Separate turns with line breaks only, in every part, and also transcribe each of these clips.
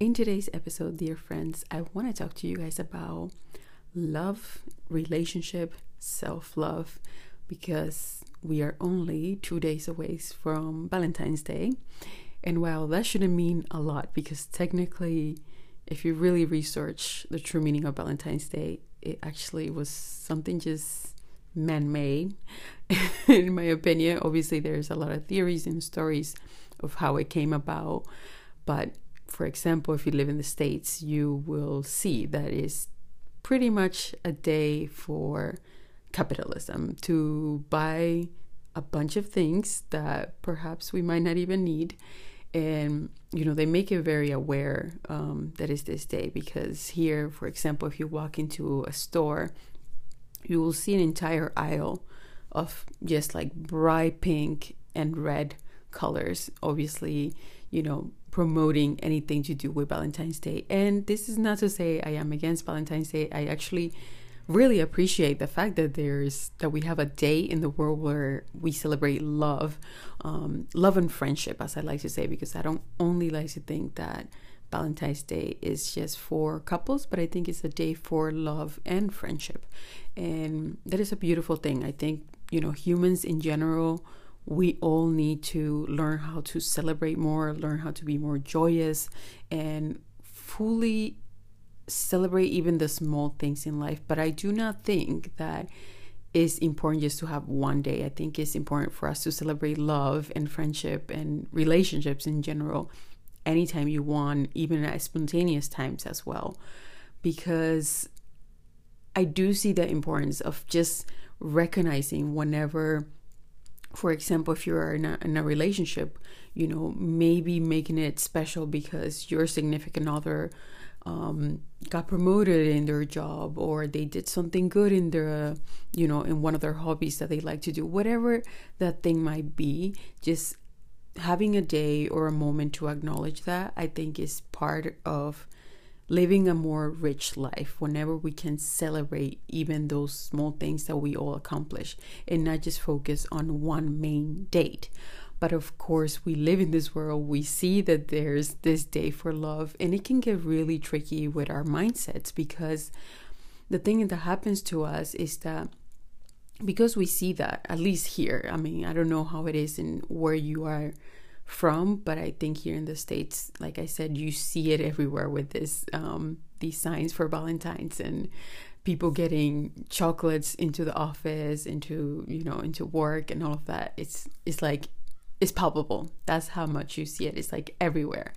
In today's episode, dear friends, I want to talk to you guys about love, relationship, self love, because we are only two days away from Valentine's Day. And while that shouldn't mean a lot, because technically, if you really research the true meaning of Valentine's Day, it actually was something just man made, in my opinion. Obviously, there's a lot of theories and stories of how it came about, but for example, if you live in the States, you will see that is pretty much a day for capitalism to buy a bunch of things that perhaps we might not even need. And, you know, they make it very aware um, that is this day because here, for example, if you walk into a store, you will see an entire aisle of just like bright pink and red colors. Obviously, you know, promoting anything to do with Valentine's Day. And this is not to say I am against Valentine's Day. I actually really appreciate the fact that there's that we have a day in the world where we celebrate love, um, love and friendship, as I like to say, because I don't only like to think that Valentine's Day is just for couples, but I think it's a day for love and friendship, and that is a beautiful thing. I think you know humans in general we all need to learn how to celebrate more, learn how to be more joyous, and fully celebrate even the small things in life. But I do not think that it's important just to have one day. I think it's important for us to celebrate love and friendship and relationships in general anytime you want, even at spontaneous times as well. Because I do see the importance of just recognizing whenever for example, if you're in a, in a relationship, you know, maybe making it special because your significant other um, got promoted in their job or they did something good in their, you know, in one of their hobbies that they like to do, whatever that thing might be, just having a day or a moment to acknowledge that, I think is part of living a more rich life whenever we can celebrate even those small things that we all accomplish and not just focus on one main date. But of course, we live in this world, we see that there's this day for love, and it can get really tricky with our mindsets because the thing that happens to us is that because we see that, at least here, I mean, I don't know how it is in where you are from but i think here in the states like i said you see it everywhere with this um, these signs for valentines and people getting chocolates into the office into you know into work and all of that. It's it's like it's palpable. That's how much you see it. It's like everywhere.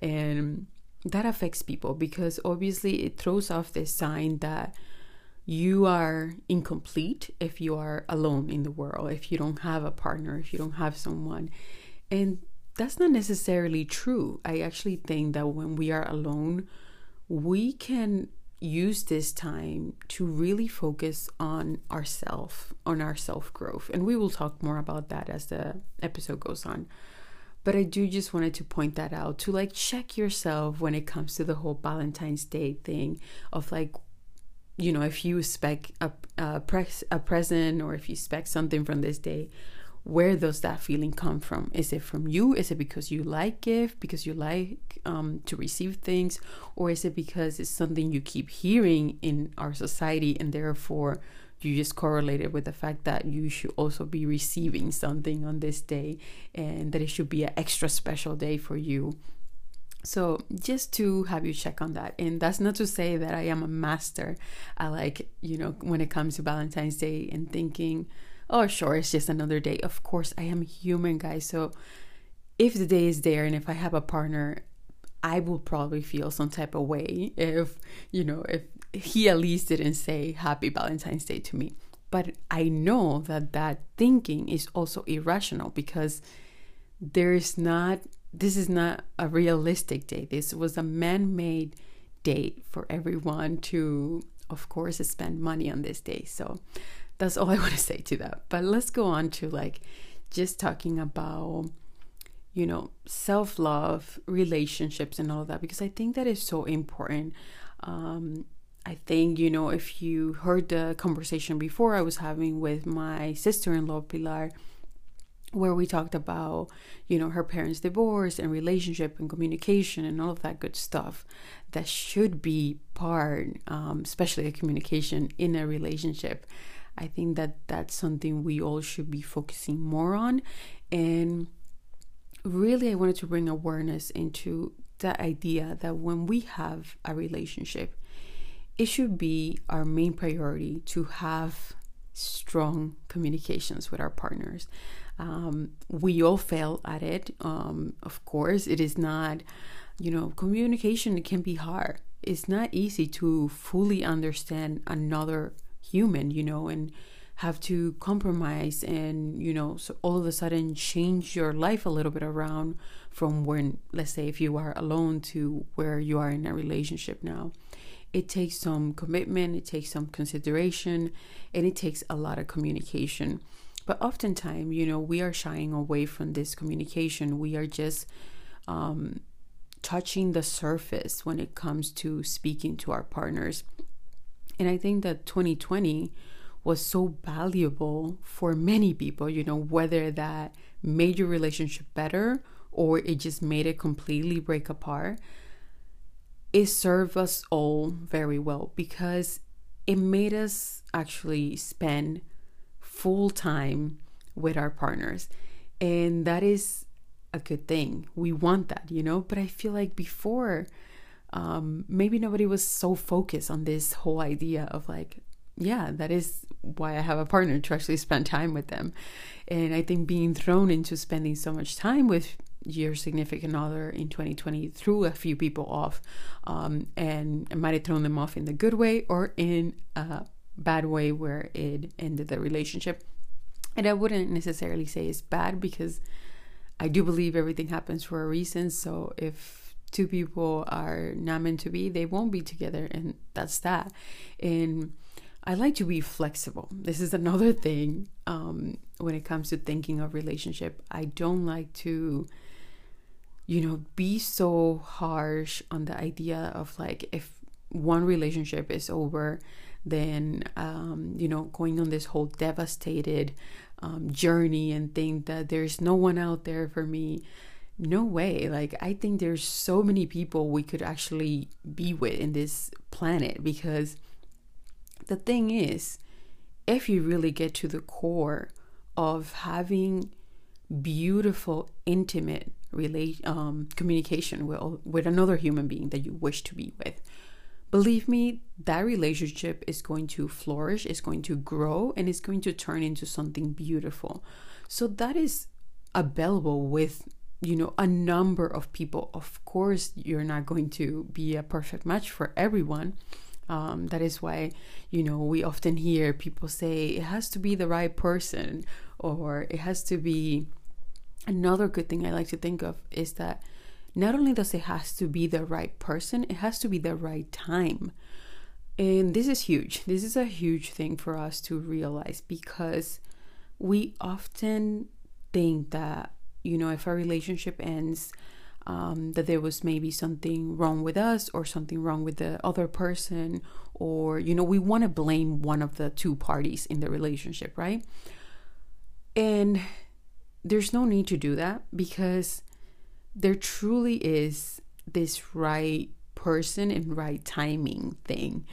And that affects people because obviously it throws off this sign that you are incomplete if you are alone in the world if you don't have a partner if you don't have someone. And that's not necessarily true. I actually think that when we are alone, we can use this time to really focus on ourself, on our self growth. And we will talk more about that as the episode goes on. But I do just wanted to point that out to like check yourself when it comes to the whole Valentine's Day thing of like, you know, if you expect a, a, pres- a present or if you expect something from this day, where does that feeling come from? Is it from you? Is it because you like gift, because you like um, to receive things, or is it because it's something you keep hearing in our society and therefore you just correlate it with the fact that you should also be receiving something on this day and that it should be an extra special day for you? So, just to have you check on that. And that's not to say that I am a master. I like, you know, when it comes to Valentine's Day and thinking, oh, sure, it's just another day. Of course, I am human, guys. So if the day is there and if I have a partner, I will probably feel some type of way if, you know, if he at least didn't say happy Valentine's Day to me. But I know that that thinking is also irrational because there is not this is not a realistic day. This was a man made date for everyone to, of course, spend money on this day. So that's all I want to say to that. But let's go on to like just talking about, you know, self love, relationships, and all of that, because I think that is so important. Um, I think, you know, if you heard the conversation before I was having with my sister in law, Pilar, where we talked about, you know, her parents' divorce and relationship and communication and all of that good stuff that should be part, um, especially a communication in a relationship. I think that that's something we all should be focusing more on. And really, I wanted to bring awareness into that idea that when we have a relationship, it should be our main priority to have strong communications with our partners. Um, we all fail at it. Um, of course, it is not, you know, communication can be hard. It's not easy to fully understand another human, you know, and have to compromise and, you know, so all of a sudden change your life a little bit around from when, let's say, if you are alone to where you are in a relationship now it takes some commitment, it takes some consideration, and it takes a lot of communication. But oftentimes, you know, we are shying away from this communication. We are just um, touching the surface when it comes to speaking to our partners. And I think that 2020 was so valuable for many people, you know, whether that made your relationship better or it just made it completely break apart it served us all very well because it made us actually spend full time with our partners. And that is a good thing. We want that, you know? But I feel like before, um, maybe nobody was so focused on this whole idea of like, yeah, that is why I have a partner to actually spend time with them. And I think being thrown into spending so much time with your significant other in 2020 threw a few people off um, and might have thrown them off in the good way or in a bad way where it ended the relationship and i wouldn't necessarily say it's bad because i do believe everything happens for a reason so if two people are not meant to be they won't be together and that's that and I like to be flexible. This is another thing um, when it comes to thinking of relationship. I don't like to you know, be so harsh on the idea of like if one relationship is over, then um, you know, going on this whole devastated um, journey and think that there's no one out there for me. No way. Like I think there's so many people we could actually be with in this planet because the thing is, if you really get to the core of having beautiful, intimate relate um, communication with with another human being that you wish to be with believe me that relationship is going to flourish is going to grow and it's going to turn into something beautiful so that is available with you know a number of people of course you're not going to be a perfect match for everyone um, that is why you know we often hear people say it has to be the right person or it has to be another good thing I like to think of is that not only does it has to be the right person, it has to be the right time. And this is huge. This is a huge thing for us to realize because we often think that, you know, if our relationship ends, um, that there was maybe something wrong with us or something wrong with the other person, or, you know, we want to blame one of the two parties in the relationship, right? And there's no need to do that because there truly is this right person and right timing thing.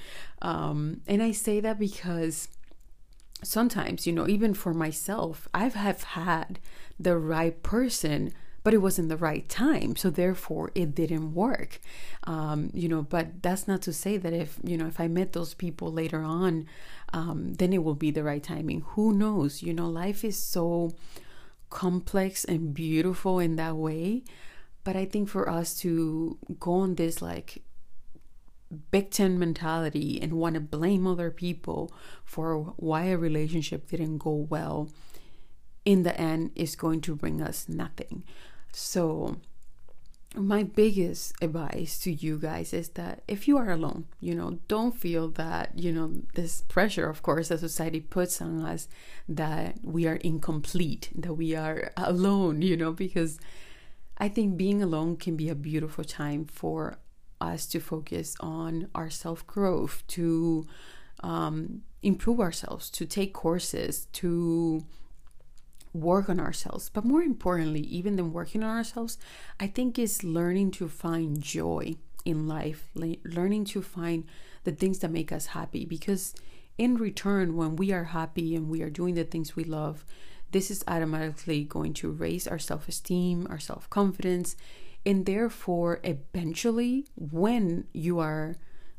Um, and I say that because sometimes, you know, even for myself, I have had the right person, but it wasn't the right time. So therefore, it didn't work. Um, you know, but that's not to say that if, you know, if I met those people later on, um, then it will be the right timing. Who knows? You know, life is so complex and beautiful in that way. But I think for us to go on this like victim mentality and want to blame other people for why a relationship didn't go well, in the end, is going to bring us nothing. So my biggest advice to you guys is that if you are alone, you know, don't feel that, you know, this pressure, of course, that society puts on us that we are incomplete, that we are alone, you know, because I think being alone can be a beautiful time for us to focus on our self growth, to um, improve ourselves, to take courses, to work on ourselves. But more importantly, even than working on ourselves, I think is learning to find joy in life, learning to find the things that make us happy. Because in return, when we are happy and we are doing the things we love, this is automatically going to raise our self esteem, our self confidence, and therefore, eventually, when you are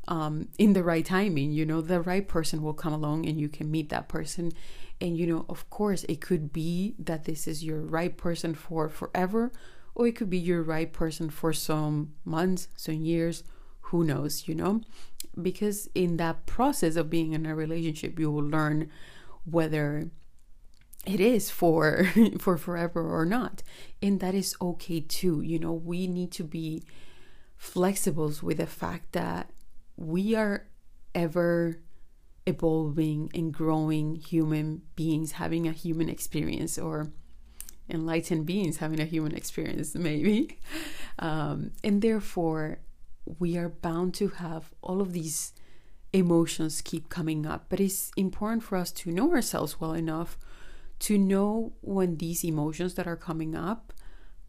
um, in the right timing, you know, the right person will come along and you can meet that person and you know, of course, it could be that this is your right person for forever, or it could be your right person for some months, some years, who knows, you know? Because in that process of being in a relationship, you will learn whether it is for for forever or not. And that is okay too. You know we need to be flexible with the fact that we are ever evolving and growing human beings having a human experience or enlightened beings having a human experience maybe. Um, and therefore we are bound to have all of these emotions keep coming up. But it's important for us to know ourselves well enough to know when these emotions that are coming up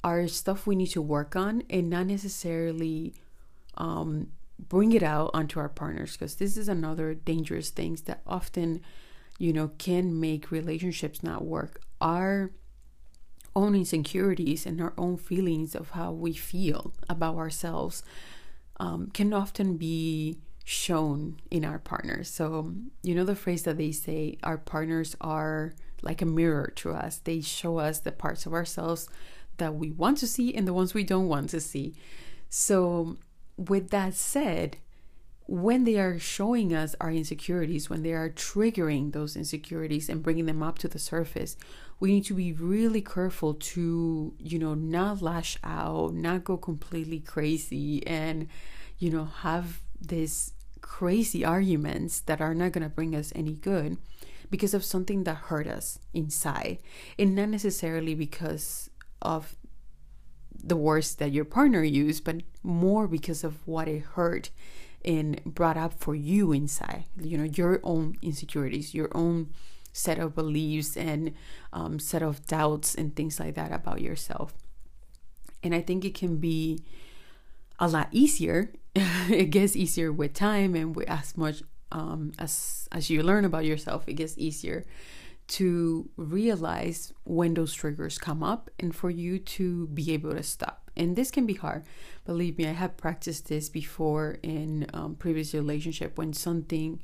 are stuff we need to work on and not necessarily um, bring it out onto our partners because this is another dangerous things that often you know can make relationships not work. Our own insecurities and our own feelings of how we feel about ourselves um, can often be shown in our partners. So you know the phrase that they say our partners are like a mirror to us. They show us the parts of ourselves that we want to see and the ones we don't want to see. So with that said, when they are showing us our insecurities, when they are triggering those insecurities and bringing them up to the surface, we need to be really careful to, you know, not lash out, not go completely crazy and, you know, have this crazy arguments that are not going to bring us any good because of something that hurt us inside and not necessarily because of the words that your partner used, but more because of what it hurt and brought up for you inside. You know, your own insecurities, your own set of beliefs and um, set of doubts and things like that about yourself. And I think it can be a lot easier. it gets easier with time and with as much um, as as you learn about yourself, it gets easier to realize when those triggers come up and for you to be able to stop. And this can be hard. Believe me, I have practiced this before in um, previous relationship when something,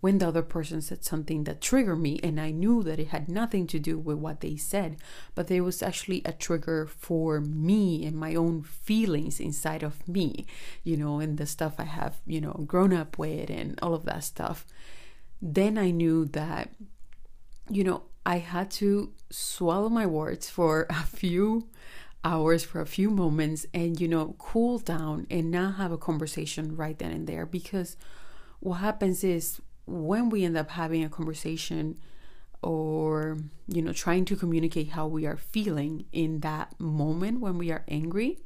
when the other person said something that triggered me, and I knew that it had nothing to do with what they said, but there was actually a trigger for me and my own feelings inside of me, you know, and the stuff I have, you know, grown up with and all of that stuff. Then I knew that you know, I had to swallow my words for a few hours, for a few moments, and, you know, cool down and not have a conversation right then and there. Because what happens is when we end up having a conversation or, you know, trying to communicate how we are feeling in that moment when we are angry,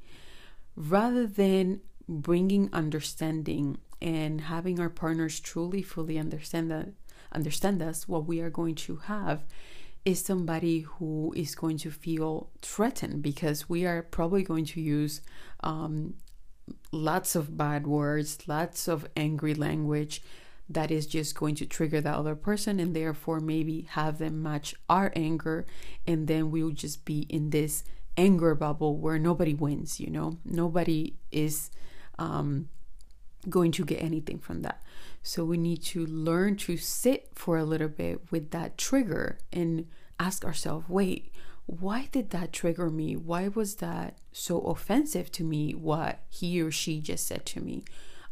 rather than bringing understanding and having our partners truly fully understand that understand us, what we are going to have is somebody who is going to feel threatened because we are probably going to use um, lots of bad words, lots of angry language that is just going to trigger the other person and therefore maybe have them match our anger and then we'll just be in this anger bubble where nobody wins you know nobody is um, going to get anything from that so we need to learn to sit for a little bit with that trigger and ask ourselves wait, why did that trigger me? Why was that so offensive to me, what he or she just said to me?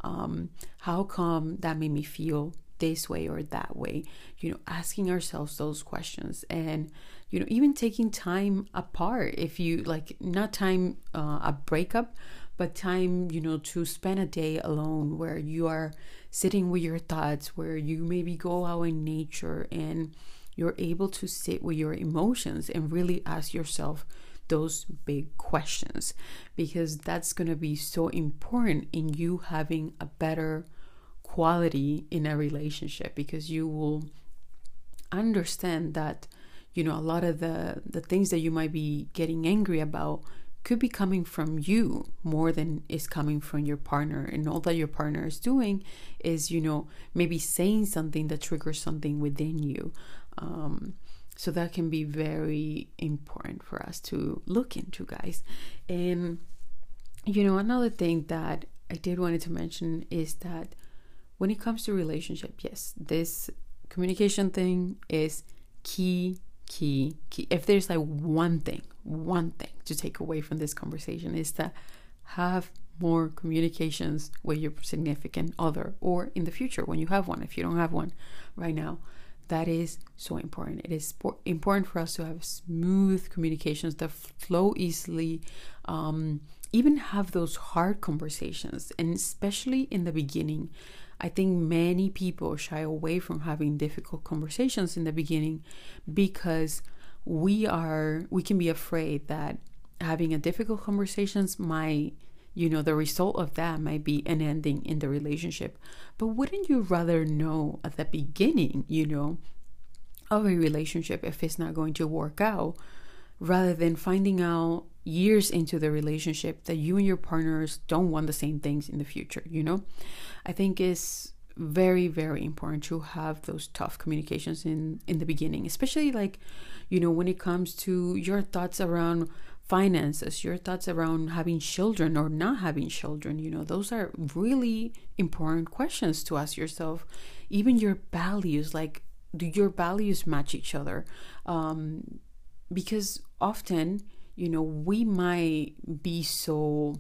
Um, how come that made me feel this way or that way? You know, asking ourselves those questions and you know even taking time apart if you like not time uh, a breakup but time you know to spend a day alone where you are sitting with your thoughts where you maybe go out in nature and you're able to sit with your emotions and really ask yourself those big questions because that's going to be so important in you having a better quality in a relationship because you will understand that you know a lot of the the things that you might be getting angry about could be coming from you more than is coming from your partner. And all that your partner is doing is you know maybe saying something that triggers something within you. Um, so that can be very important for us to look into guys. And you know another thing that i did wanted to mention is that when it comes to relationship yes this communication thing is key key key. If there's like one thing one thing to take away from this conversation is that have more communications with your significant other or in the future when you have one if you don't have one right now that is so important. It is important for us to have smooth communications that flow easily um, even have those hard conversations and especially in the beginning. I think many people shy away from having difficult conversations in the beginning because we are we can be afraid that having a difficult conversations might you know the result of that might be an ending in the relationship but wouldn't you rather know at the beginning you know of a relationship if it's not going to work out rather than finding out years into the relationship that you and your partners don't want the same things in the future, you know? I think it's very very important to have those tough communications in in the beginning especially like you know when it comes to your thoughts around finances your thoughts around having children or not having children you know those are really important questions to ask yourself. Even your values like do your values match each other? Um because often you know, we might be so,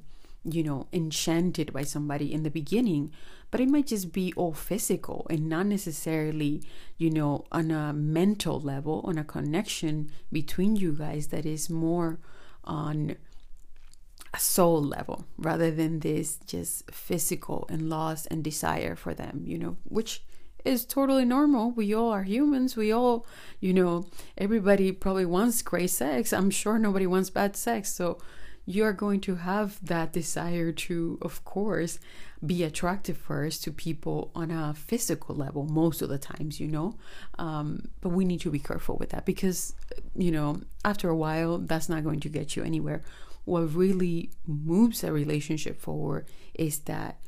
you know, enchanted by somebody in the beginning, but it might just be all physical and not necessarily, you know, on a mental level, on a connection between you guys that is more on a soul level rather than this just physical and loss and desire for them, you know, which is totally normal. We all are humans. We all, you know, everybody probably wants great sex. I'm sure nobody wants bad sex. So you are going to have that desire to, of course, be attractive first to people on a physical level most of the times, you know. Um, but we need to be careful with that because, you know, after a while, that's not going to get you anywhere. What really moves a relationship forward is that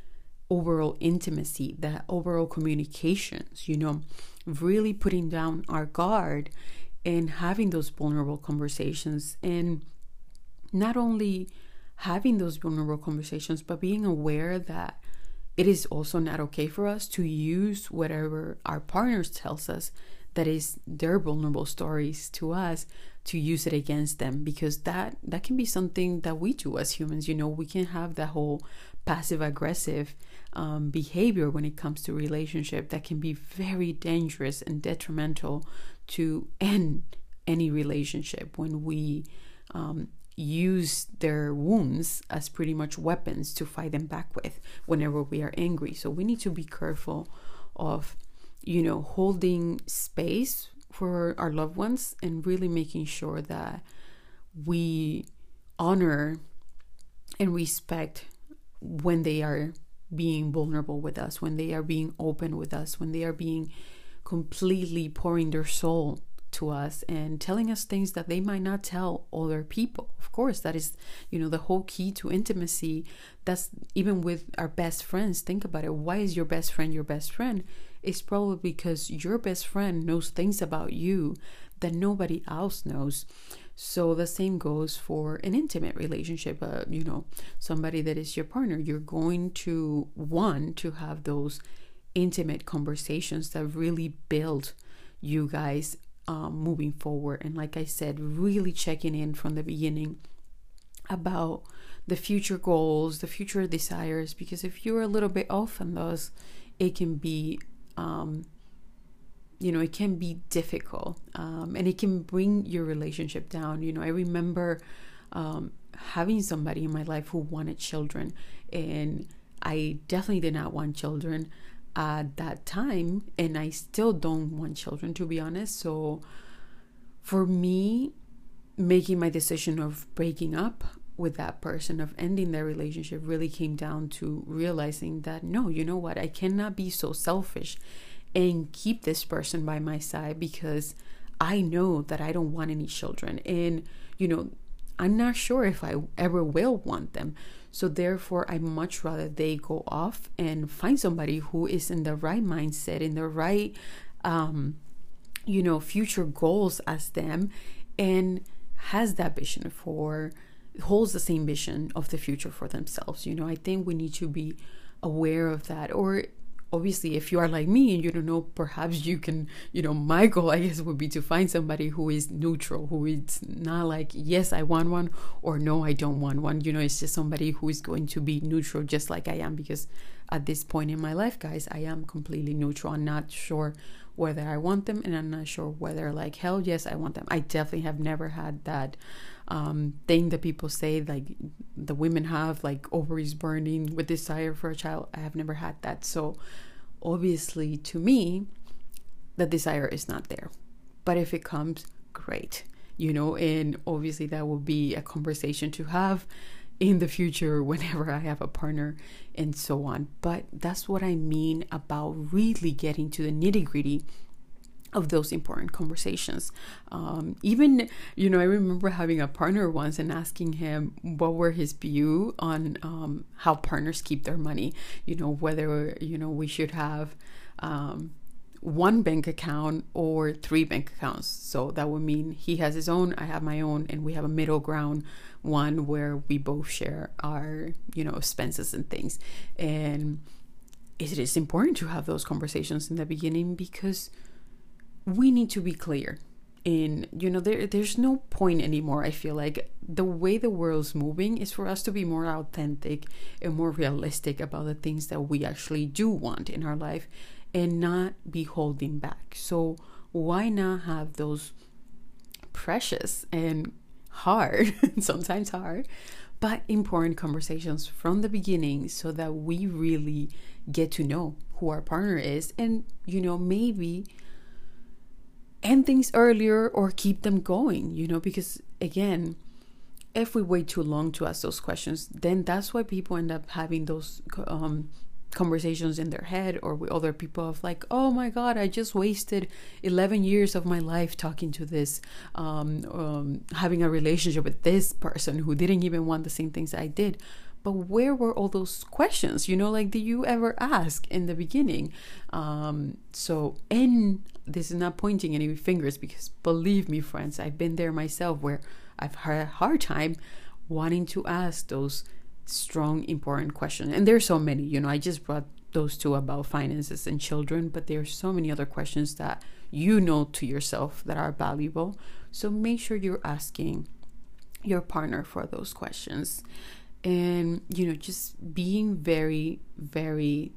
overall intimacy, that overall communications, you know, really putting down our guard and having those vulnerable conversations and not only having those vulnerable conversations but being aware that it is also not okay for us to use whatever our partners tells us that is their vulnerable stories to us to use it against them because that that can be something that we do as humans. You know we can have that whole passive aggressive um, behavior when it comes to relationship that can be very dangerous and detrimental to end any relationship when we um, use their wounds as pretty much weapons to fight them back with whenever we are angry. So we need to be careful of you know holding space for our loved ones and really making sure that we honor and respect when they are being vulnerable with us, when they are being open with us, when they are being completely pouring their soul to us and telling us things that they might not tell other people. Of course, that is, you know, the whole key to intimacy. That's even with our best friends. Think about it. Why is your best friend your best friend? It's probably because your best friend knows things about you that nobody else knows. So the same goes for an intimate relationship, uh, you know, somebody that is your partner. You're going to want to have those intimate conversations that really build you guys um, moving forward. And like I said, really checking in from the beginning about the future goals, the future desires, because if you're a little bit off on those, it can be um, you know, it can be difficult um, and it can bring your relationship down. You know, I remember um, having somebody in my life who wanted children, and I definitely did not want children at that time, and I still don't want children, to be honest. So, for me, making my decision of breaking up with that person, of ending their relationship, really came down to realizing that no, you know what, I cannot be so selfish and keep this person by my side because I know that I don't want any children. And, you know, I'm not sure if I ever will want them. So therefore, I much rather they go off and find somebody who is in the right mindset, in the right, um, you know, future goals as them, and has that vision for, holds the same vision of the future for themselves. You know, I think we need to be aware of that, or obviously if you are like me and you don't know perhaps you can you know my goal i guess would be to find somebody who is neutral who is not like yes i want one or no i don't want one. You know it's just somebody who is going to be neutral just like i am because at this point in my life guys i am completely neutral. I'm not sure whether i want them and i'm not sure whether like hell yes i want them. I definitely have never had that um, thing that people say like the women have like ovaries burning with desire for a child. I have never had that. So obviously to me the desire is not there. But if it comes great. You know and obviously that will be a conversation to have in the future whenever i have a partner and so on. But that's what i mean about really getting to the nitty gritty of those important conversations. Um, even, you know, I remember having a partner once and asking him what were his view on um, how partners keep their money. You know, whether you know we should have um, one bank account or three bank accounts. So that would mean he has his own, I have my own, and we have a middle ground one where we both share our, you know, expenses and things. And it is important to have those conversations in the beginning because we need to be clear. In you know there there's no point anymore i feel like. The way the world's moving is for us to be more authentic and more realistic about the things that we actually do want in our life and not be holding back. So why not have those precious and hard sometimes hard but important conversations from the beginning so that we really get to know who our partner is and you know maybe end things earlier or keep them going, you know, because again, if we wait too long to ask those questions, then that's why people end up having those um, conversations in their head or with other people of like, oh my God, I just wasted 11 years of my life talking to this, um, um, having a relationship with this person who didn't even want the same things I did. But where were all those questions? You know, like, did you ever ask in the beginning? Um, so, and this is not pointing any fingers because believe me, friends, I've been there myself where I've had a hard time wanting to ask those strong, important questions. And there's so many, you know, I just brought those two about finances and children, but there are so many other questions that you know to yourself that are valuable. So make sure you're asking your partner for those questions. And, you know, just being very, very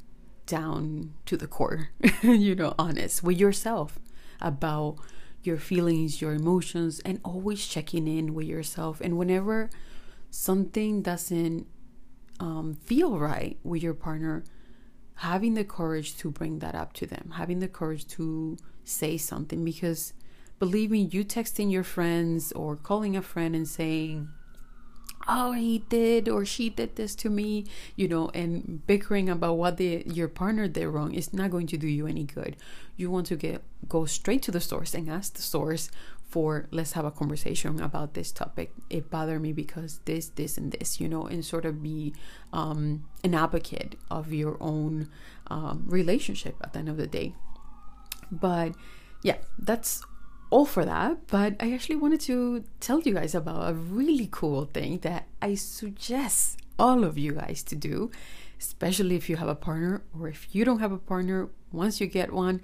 down to the core, you know, honest with yourself about your feelings, your emotions, and always checking in with yourself. And whenever something doesn't um, feel right with your partner, having the courage to bring that up to them, having the courage to say something. Because believe me, you texting your friends or calling a friend and saying, oh he did or she did this to me you know and bickering about what the your partner did wrong is not going to do you any good. You want to get go straight to the source and ask the source for let's have a conversation about this topic. It bothered me because this this and this you know and sort of be um, an advocate of your own um, relationship at the end of the day. But yeah that's all for that, but I actually wanted to tell you guys about a really cool thing that I suggest all of you guys to do, especially if you have a partner or if you don't have a partner. Once you get one,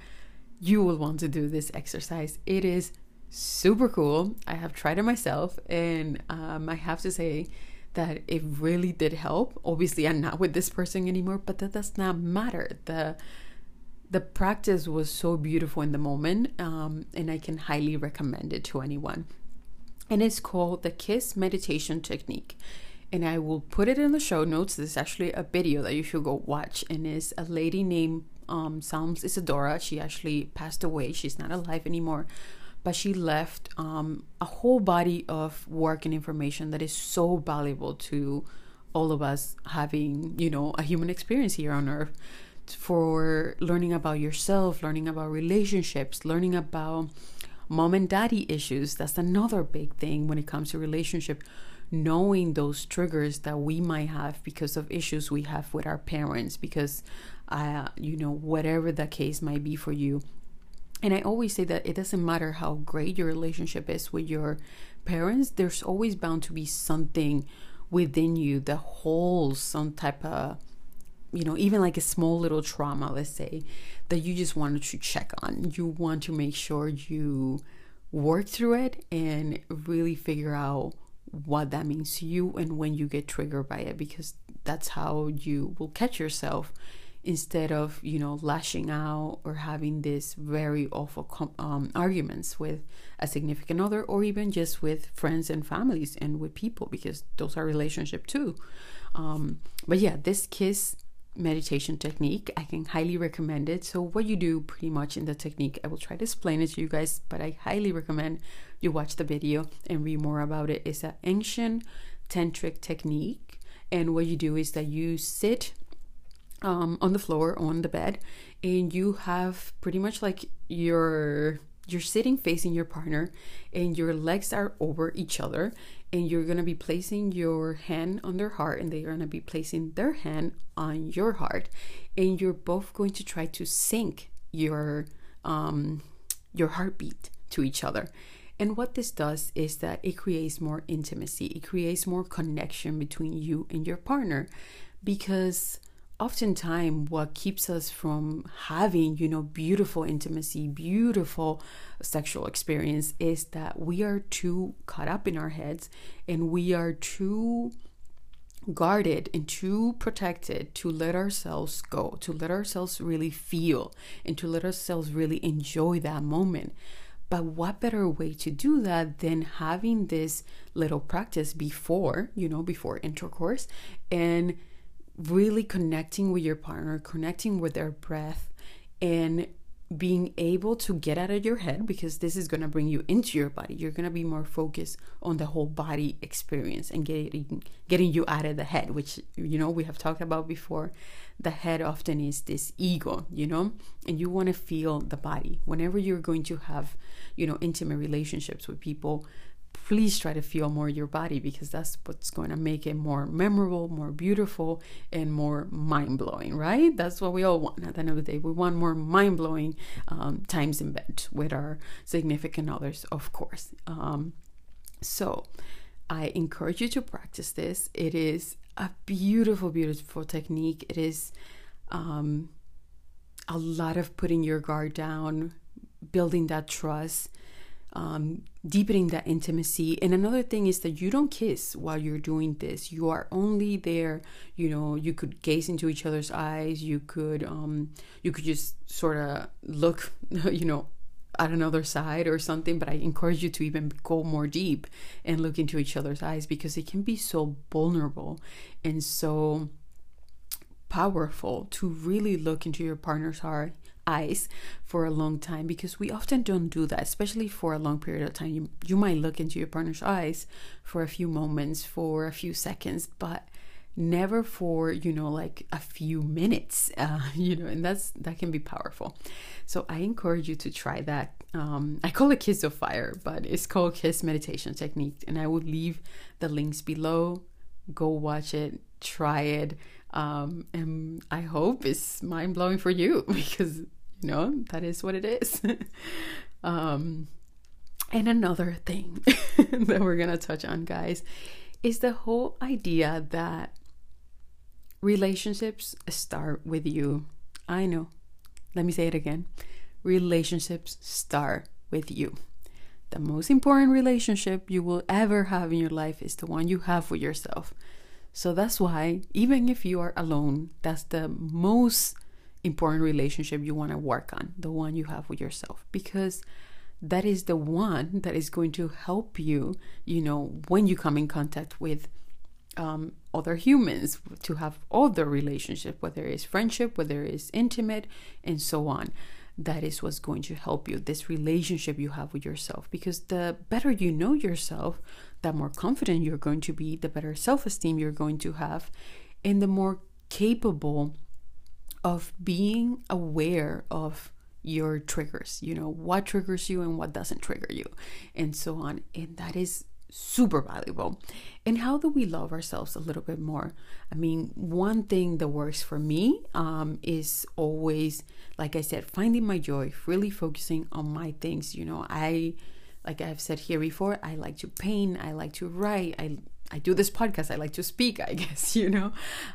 you will want to do this exercise. It is super cool. I have tried it myself, and um, I have to say that it really did help. Obviously, I'm not with this person anymore, but that does not matter. The the practice was so beautiful in the moment, um, and I can highly recommend it to anyone. And it's called the Kiss Meditation Technique. And I will put it in the show notes. There's actually a video that you should go watch, and it's a lady named um, Psalms Isadora. She actually passed away. She's not alive anymore, but she left um, a whole body of work and information that is so valuable to all of us having, you know, a human experience here on earth for learning about yourself, learning about relationships, learning about mom and daddy issues. That's another big thing when it comes to relationship. Knowing those triggers that we might have because of issues we have with our parents, because, uh, you know, whatever the case might be for you. And I always say that it doesn't matter how great your relationship is with your parents, there's always bound to be something within you that holds some type of you know, even like a small little trauma, let's say, that you just wanted to check on. You want to make sure you work through it and really figure out what that means to you and when you get triggered by it, because that's how you will catch yourself instead of, you know, lashing out or having this very awful um, arguments with a significant other or even just with friends and families and with people, because those are relationship too. Um, but yeah, this kiss meditation technique. I can highly recommend it. So, what you do pretty much in the technique, I will try to explain it to you guys, but I highly recommend you watch the video and read more about it. It's an ancient tantric technique. And what you do is that you sit um, on the floor on the bed and you have pretty much like your you're sitting facing your partner and your legs are over each other and you're going to be placing your hand on their heart and they're going to be placing their hand on your heart. And you're both going to try to sync your um your heartbeat to each other. And what this does is that it creates more intimacy. It creates more connection between you and your partner because oftentimes what keeps us from having you know beautiful intimacy beautiful sexual experience is that we are too caught up in our heads and we are too guarded and too protected to let ourselves go to let ourselves really feel and to let ourselves really enjoy that moment. But what better way to do that than having this little practice before you know before intercourse and really connecting with your partner, connecting with their breath, and being able to get out of your head because this is going to bring you into your body. You're going to be more focused on the whole body experience and getting getting you out of the head, which you know we have talked about before. The head often is this ego, you know, and you want to feel the body. Whenever you're going to have, you know, intimate relationships with people, please try to feel more your body because that's what's going to make it more memorable, more beautiful, and more mind blowing, right? That's what we all want at the end of the day. We want more mind blowing um, times in bed with our significant others, of course. Um, so, I encourage you to practice this. It is a beautiful, beautiful technique. It is um, a lot of putting your guard down, building that trust um, deepening that intimacy. And another thing is that you don't kiss while you're doing this. You are only there. You know, you could gaze into each other's eyes. You could, um, you could just sort of look, you know, at another side or something. But I encourage you to even go more deep and look into each other's eyes because it can be so vulnerable and so powerful to really look into your partner's heart eyes for a long time because we often don't do that, especially for a long period of time. You, you might look into your partner's eyes for a few moments, for a few seconds, but never for you know like a few minutes uh, you know and that's that can be powerful. So i encourage you to try that. Um, i call it kiss of fire but it's called kiss meditation technique and i will leave the links below. Go watch it try it um, and i hope it's mind-blowing for you because you know, that is what it is. um, and another thing that we're going to touch on, guys, is the whole idea that relationships start with you. I know. Let me say it again. Relationships start with you. The most important relationship you will ever have in your life is the one you have with yourself. So that's why, even if you are alone, that's the most important relationship you want to work on, the one you have with yourself, because that is the one that is going to help you, you know, when you come in contact with um, other humans, to have other relationship, whether it's friendship, whether it's intimate, and so on. That is what's going to help you, this relationship you have with yourself. Because the better you know yourself, the more confident you're going to be, the better self esteem you're going to have, and the more capable of being aware of your triggers, you know, what triggers you and what doesn't trigger you, and so on. And that is super valuable. And how do we love ourselves a little bit more? I mean, one thing that works for me um, is always, like I said, finding my joy, really focusing on my things. You know, I, like I've said here before, I like to paint, I like to write, I I do this podcast. I like to speak, I guess, you know.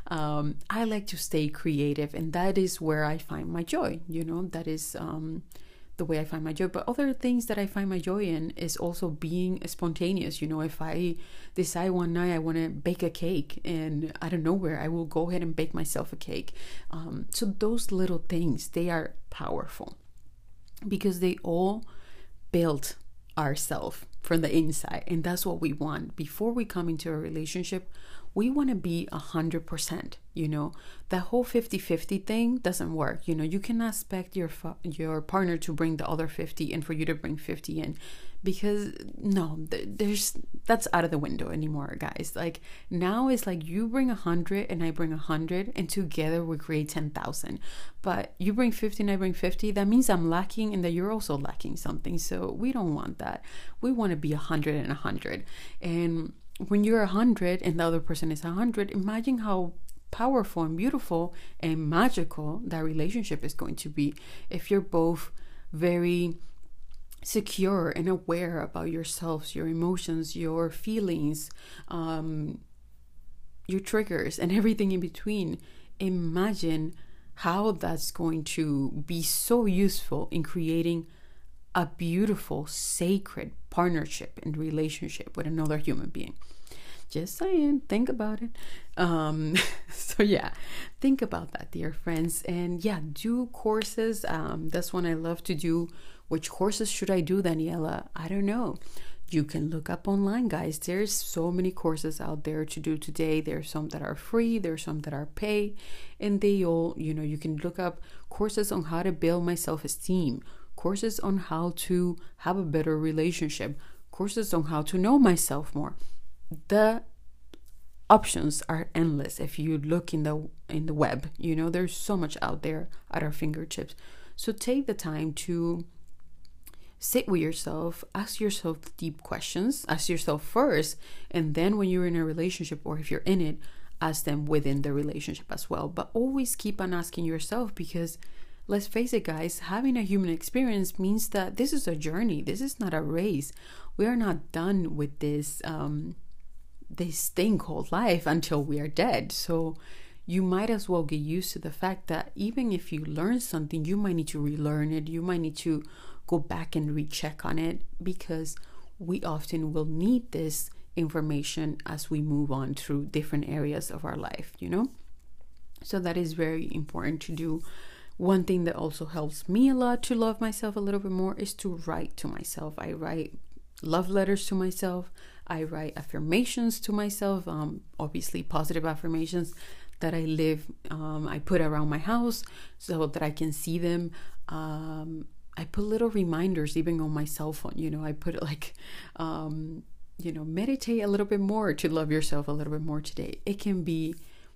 Um, I like to stay creative, and that is where I find my joy, you know. That is um, the way I find my joy. But other things that I find my joy in is also being spontaneous, you know. If I decide one night I want to bake a cake, and out of nowhere, I will go ahead and bake myself a cake. Um, so, those little things, they are powerful because they all build ourselves from the inside. And that's what we want. Before we come into a relationship, we want to be a hundred percent you know that whole 50-50 thing doesn't work you know you cannot expect your your partner to bring the other 50 and for you to bring 50 in because no there's that's out of the window anymore guys. Like now it's like you bring a hundred and i bring a hundred and together we create 10000 but you bring 50 and i bring 50 that means i'm lacking and that you're also lacking something. So we don't want that. We want to be a hundred and a hundred. And when you're a hundred and the other person is a hundred imagine how powerful and beautiful and magical that relationship is going to be. If you're both very secure and aware about yourselves, your emotions, your feelings, um, your triggers, and everything in between. Imagine how that's going to be so useful in creating a beautiful, sacred partnership and relationship with another human being. Just saying, think about it. Um, so, yeah, think about that, dear friends. And yeah, do courses. Um, that's one I love to do which courses should I do, Daniela? I don't know. You can look up online, guys. There's so many courses out there to do today. There's some that are free, there's some that are pay, and they all, you know, you can look up courses on how to build my self esteem, courses on how to have a better relationship, courses on how to know myself more. The options are endless if you look in the in the web you know there's so much out there at our fingertips so take the time to sit with yourself, ask yourself deep questions, ask yourself first, and then when you're in a relationship or if you're in it, ask them within the relationship as well. But always keep on asking yourself because let's face it, guys, having a human experience means that this is a journey. This is not a race. We are not done with this um, this thing called life until we are dead. So you might as well get used to the fact that even if you learn something, you might need to relearn it. You might need to go back and recheck on it because we often will need this information as we move on through different areas of our life, you know? So that is very important to do. One thing that also helps me a lot to love myself a little bit more is to write to myself. I write love letters to myself. I write affirmations to myself, um, obviously positive affirmations that I live, um, I put around my house so that I can see them. Um, I put little reminders even on my cell phone. You know, I put like, um, you know, meditate a little bit more to love yourself a little bit more today. It can be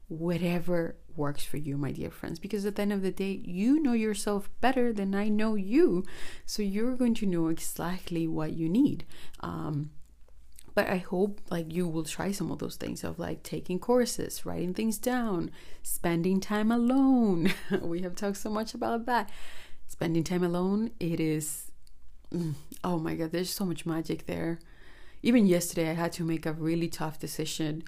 whatever works for you, my dear friends, because at the end of the day, you know yourself better than I know you. So you're going to know exactly what you need. Um, but I hope like you will try some of those things of like taking courses, writing things down, spending time alone. we have talked so much about that spending time alone, it is, mm, oh my God, there's so much magic there. Even yesterday, I had to make a really tough decision,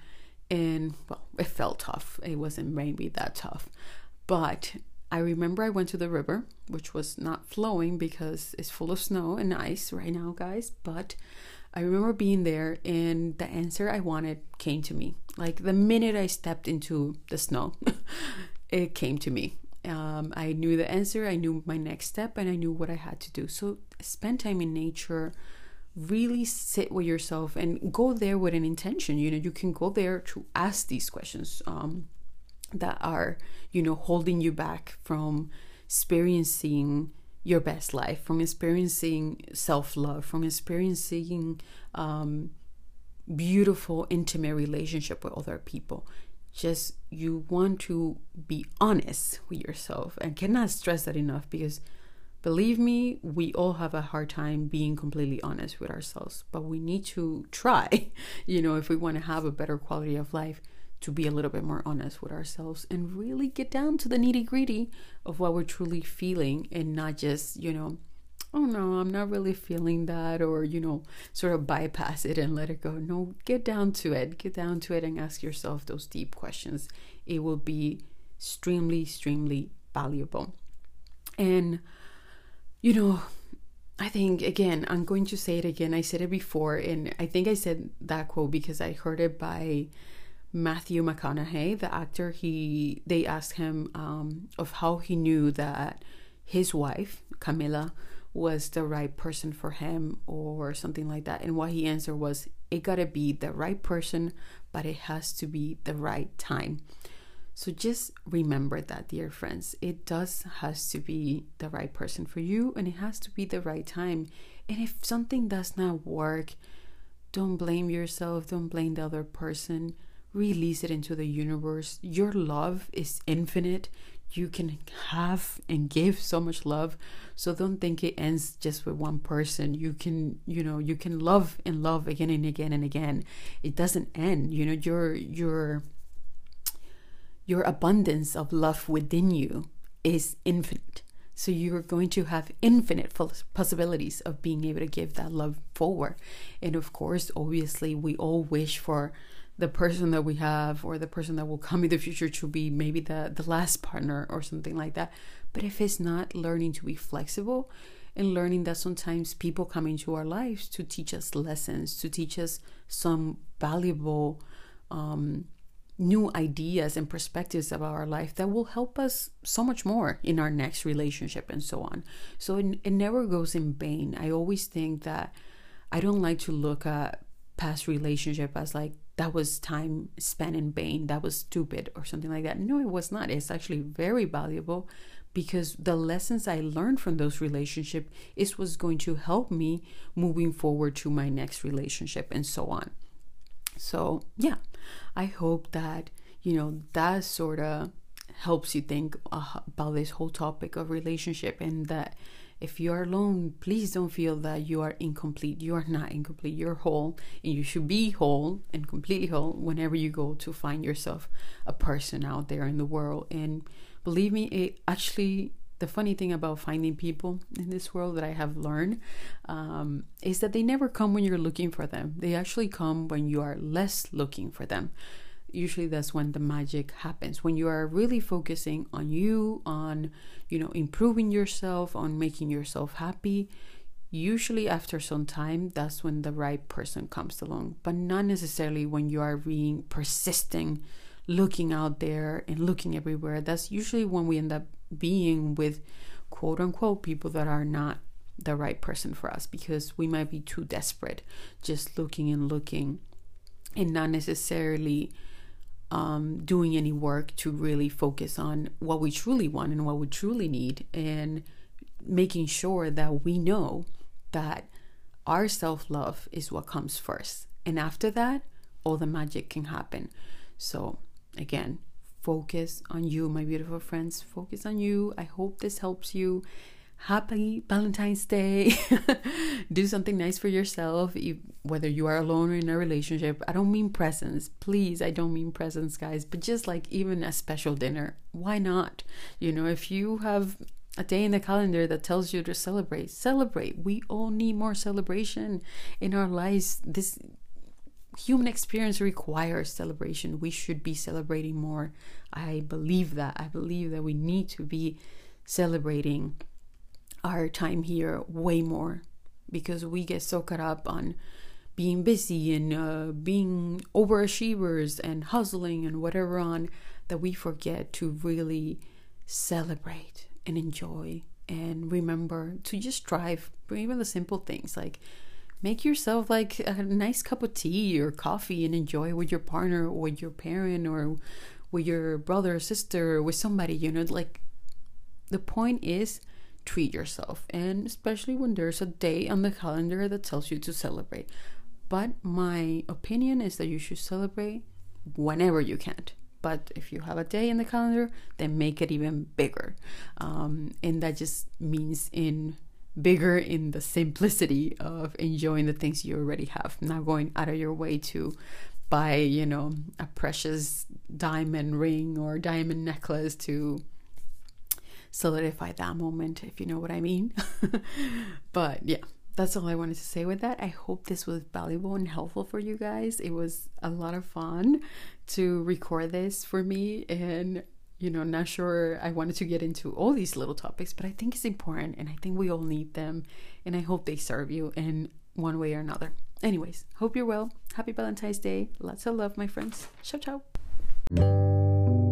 and well, it felt tough. It wasn't maybe that tough, but I remember I went to the river, which was not flowing because it's full of snow and ice right now, guys. But I remember being there, and the answer I wanted came to me. Like the minute I stepped into the snow, it came to me Um, I knew the answer, I knew my next step, and I knew what I had to do. So spend time in nature, really sit with yourself, and go there with an intention. You know, you can go there to ask these questions um, that are, you know, holding you back from experiencing your best life, from experiencing self love, from experiencing um, beautiful, intimate relationship with other people just you want to be honest with yourself and cannot stress that enough because believe me we all have a hard time being completely honest with ourselves but we need to try you know if we want to have a better quality of life to be a little bit more honest with ourselves and really get down to the nitty gritty of what we're truly feeling and not just you know oh no, I'm not really feeling that, or, you know, sort of bypass it and let it go. No, get down to it. Get down to it and ask yourself those deep questions. It will be extremely, extremely valuable. And, you know, I think, again, I'm going to say it again. I said it before, and I think I said that quote because I heard it by. Matthew McConaughey, the actor, he they asked him um, of how he knew that his wife Camila was the right person for him or something like that. And what he answered was, it gotta be the right person, but it has to be the right time. So just remember that, dear friends. It does has to be the right person for you and it has to be the right time. And if something does not work, don't blame yourself, don't blame the other person. Release it into the universe. Your love is infinite you can have and give so much love. So don't think it ends just with one person. You can you know you can love and love again and again and again. It doesn't end you know your your your abundance of love within you is infinite. So you're going to have infinite possibilities of being able to give that love forward. And of course obviously we all wish for the person that we have or the person that will come in the future to be maybe the the last partner or something like that. But if it's not learning to be flexible and learning that sometimes people come into our lives to teach us lessons to teach us some valuable um, new ideas and perspectives about our life that will help us so much more in our next relationship and so on. So it, it never goes in vain. I always think that i don't like to look at past relationship as like that was time spent in vain, that was stupid, or something like that. No, it was not. It's actually very valuable because the lessons I learned from those relationships is what's going to help me moving forward to my next relationship and so on. So, yeah, I hope that, you know, that sort of helps you think uh, about this whole topic of relationship and that if you are alone, please don't feel that you are incomplete. You are not incomplete. You're whole, and you should be whole and completely whole whenever you go to find yourself a person out there in the world. And believe me, it actually the funny thing about finding people in this world that I have learned um, is that they never come when you're looking for them. They actually come when you are less looking for them usually that's when the magic happens when you are really focusing on you on you know improving yourself on making yourself happy. Usually after some time that's when the right person comes along but not necessarily when you are being persisting looking out there and looking everywhere. That's usually when we end up being with quote unquote people that are not the right person for us because we might be too desperate just looking and looking and not necessarily um, doing any work to really focus on what we truly want and what we truly need, and making sure that we know that our self love is what comes first. And after that, all the magic can happen. So, again, focus on you, my beautiful friends. Focus on you. I hope this helps you happy Valentine's Day. Do something nice for yourself, whether you are alone or in a relationship. I don't mean presents, please. I don't mean presents, guys, but just like even a special dinner. Why not? You know, if you have a day in the calendar that tells you to celebrate, celebrate. We all need more celebration in our lives. This human experience requires celebration. We should be celebrating more. I believe that. I believe that we need to be celebrating our time here way more because we get so caught up on being busy and uh, being overachievers and hustling and whatever on that we forget to really celebrate and enjoy and remember to just strive for even the simple things like make yourself like a nice cup of tea or coffee and enjoy with your partner or with your parent or with your brother or sister or with somebody you know like the point is treat yourself and especially when there's a day on the calendar that tells you to celebrate. But my opinion is that you should celebrate whenever you can but if you have a day in the calendar then make it even bigger. Um, and that just means in bigger in the simplicity of enjoying the things you already have not going out of your way to buy you know a precious diamond ring or diamond necklace to solidify that moment if you know what i mean but yeah that's all I wanted to say with that. I hope this was valuable and helpful for you guys. It was a lot of fun to record this for me and you know, not sure I wanted to get into all these little topics, but I think it's important and I think we all need them and I hope they serve you in one way or another. Anyways, hope you're well. Happy Valentine's Day. Lots of love, my friends. Ciao, ciao.